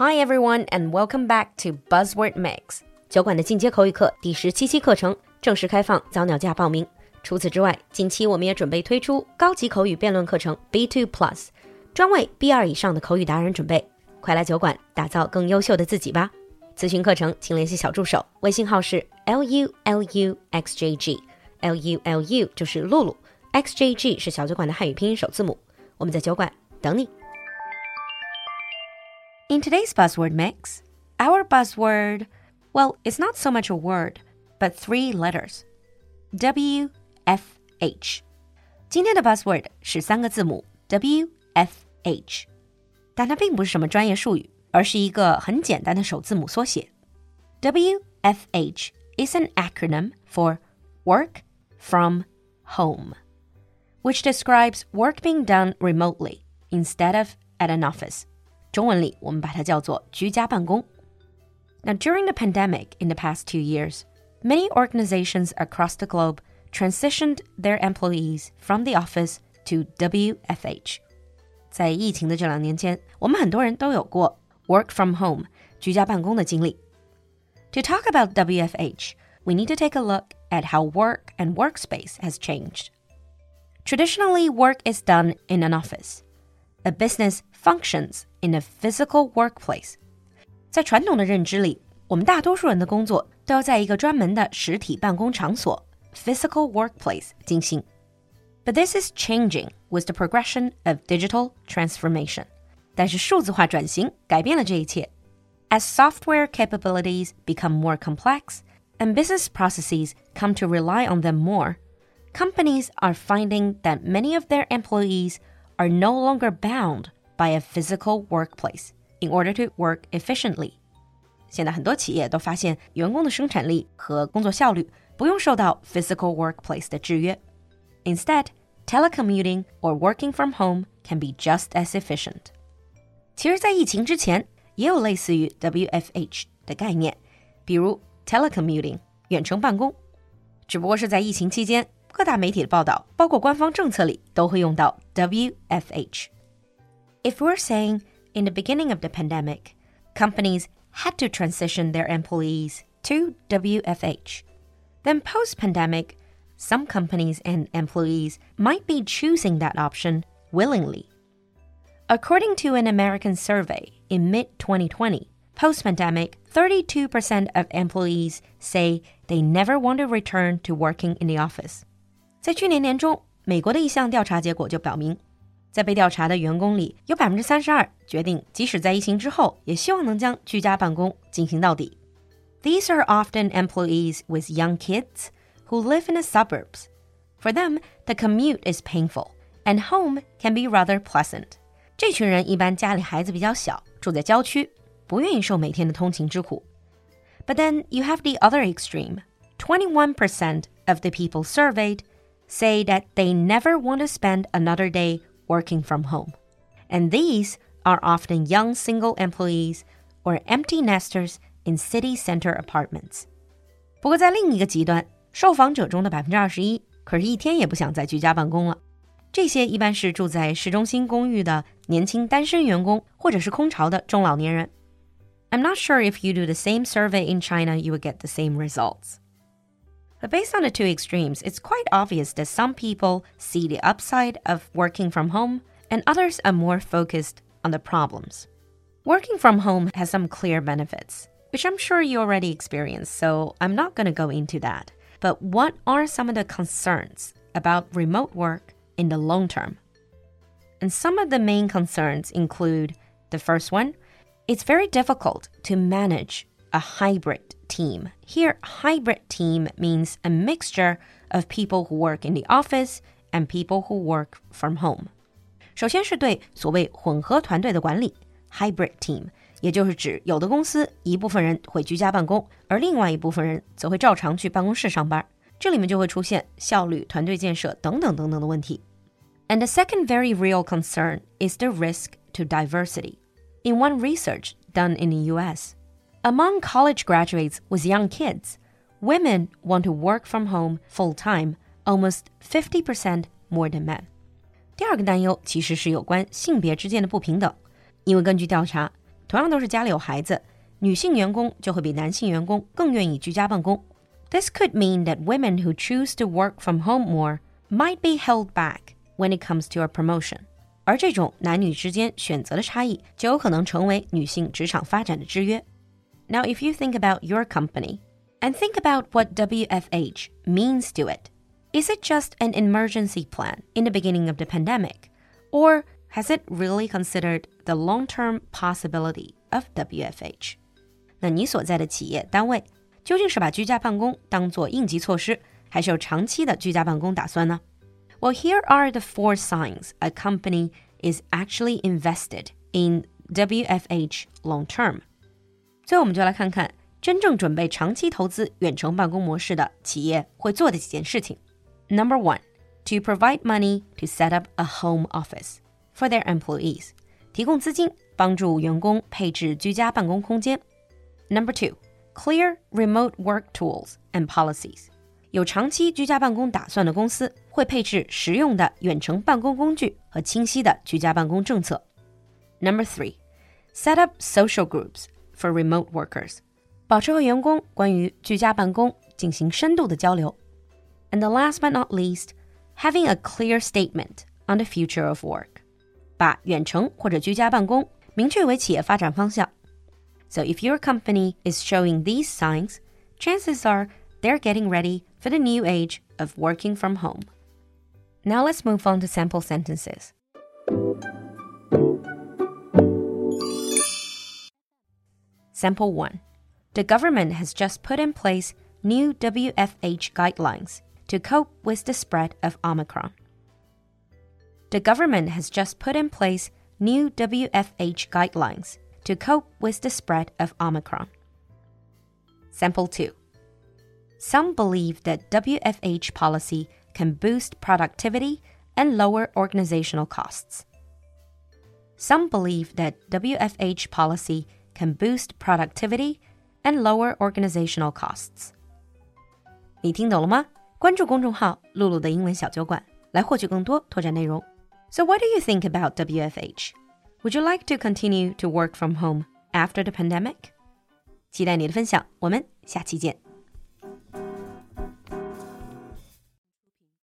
Hi everyone, and welcome back to Buzzword Mix 酒馆的进阶口语课第十七期课程正式开放早鸟价报名。除此之外，近期我们也准备推出高级口语辩论课程 B2 Plus，专为 B2 以上的口语达人准备。快来酒馆打造更优秀的自己吧！咨询课程请联系小助手，微信号是 l u l u x j g，l u l u 就是露露，x j g 是小酒馆的汉语拼音首字母。我们在酒馆等你。In today's buzzword mix, our buzzword, well, it's not so much a word, but three letters. W F H。今天的 buzzword 是三个字母 W F H，但它并不是什么专业术语，而是一个很简单的首字母缩写。W F H is an acronym for Work from Home, which describes work being done remotely instead of at an office. 中文里我们把它叫做居家办公。Now, during the pandemic in the past two years, many organizations across the globe transitioned their employees from the office to WFH. 在疫情的这两年间，我们很多人都有过 work from home 居家办公的经历。To talk about WFH, we need to take a look at how work and workspace has changed. Traditionally, work is done in an office. A business functions in a physical workplace。在传统的认知里，我们大多数人的工作都要在一个专门的实体办公场所 （physical workplace） 进行。But this is changing with the progression of digital transformation。但是数字化转型改变了这一切。As software capabilities become more complex and business processes come to rely on them more, companies are finding that many of their employees are no longer bound by a physical workplace in order to work efficiently. 现在很多企业都发现，员工的生产力和工作效率不用受到 physical workplace 的制约。Instead, telecommuting or working from home can be just as efficient. 其实，在疫情之前，也有类似于 WFH 的概念，比如 telecommuting 远程办公，只不过是在疫情期间，各大媒体的报道，包括官方政策里都会用到 WFH。 if we're saying in the beginning of the pandemic, companies had to transition their employees to WFH, then post pandemic, some companies and employees might be choosing that option willingly. According to an American survey in mid 2020, post pandemic, 32% of employees say they never want to return to working in the office. 在去年年中，美国的一项调查结果就表明， 在被调查的员工里，有百分之三十二决定，即使在疫情之后，也希望能将居家办公进行到底。These are often employees with young kids who live in the suburbs. For them, the commute is painful, and home can be rather pleasant. 这群人一般家里孩子比较小，住在郊区，不愿意受每天的通勤之苦。But then you have the other extreme. 21% of the people surveyed say that they never want to spend another day working from home. And these are often young single employees or empty nesters in city center apartments. 不过，在另一个极端，受访者中的百分之二十一，可是一天也不想再居家办公了。这些一般是住在市中心公寓的年轻单身员工，或者是空巢的中老年人。I'm not sure if you do the same survey in China, you would get the same results. But based on the two extremes, it's quite obvious that some people see the upside of working from home and others are more focused on the problems. Working from home has some clear benefits, which I'm sure you already experienced, so I'm not going to go into that. But what are some of the concerns about remote work in the long term? And some of the main concerns include the first one, it's very difficult to manage a hybrid team. Here, hybrid team means a mixture of people who work in the office and people who work from home. 首先是对所谓混合团队的管理 （hybrid team），也就是指有的公司一部分人会居家办公，而另外一部分人则会照常去办公室上班。这里面就会出现效率、团队建设等等等等的问题。And the second very real concern is the risk to diversity. In one research done in the US, among college graduates with young kids, women want to work from home full time, almost 50% more than men. 第二个担忧其实是有关性别之间的不平等，因为根据调查， 同样都是家里有孩子，女性员工就会比男性员工更愿意居家办公。This could mean that women who choose to work from home more might be held back when it comes to a promotion。而这种男女之间选择的差异，就有可能成为女性职场发展的制约。 Now, if you think about your company and think about what WFH means to it, is it just an emergency plan in the beginning of the pandemic? Or has it really considered the long term possibility of WFH? 那你所在的企业单位究竟是把居家办公当做应急措施，还是有长期的居家办公打算呢？well, here are the four signs a company is actually invested in WFH long term. 最后，我们就来看看真正准备长期投资远程办公模式的企业会做的几件事情。Number one, to provide money to set up a home office for their employees，提供资金帮助员工配置居家办公空间。Number two, clear remote work tools and policies。有长期居家办公打算的公司会配置实用的远程办公工具和清晰的居家办公政策。Number three, set up social groups for remote workers，保持和员工关于居家办公进行深度的交流。And the last but not least, having a clear statement on the future of work，把远程或者居家办公明确为企业发展方向。So if your company is showing these signs, chances are they're getting ready for the new age of working from home. Now let's move on to sample sentences. Sample 1. The government has just put in place new WFH guidelines to cope with the spread of Omicron. The government has just put in place new WFH guidelines to cope with the spread of Omicron. Sample 2. Some believe that WFH policy can boost productivity and lower organizational costs. Some believe that WFH policy can boost productivity and lower organizational costs. 你听懂了吗？关注公众号“璐璐的英文小酒馆”来获取更多拓展内容。So what do you think about WFH? Would you like to continue to work from home after the pandemic? 期待你的分享，我们下期见。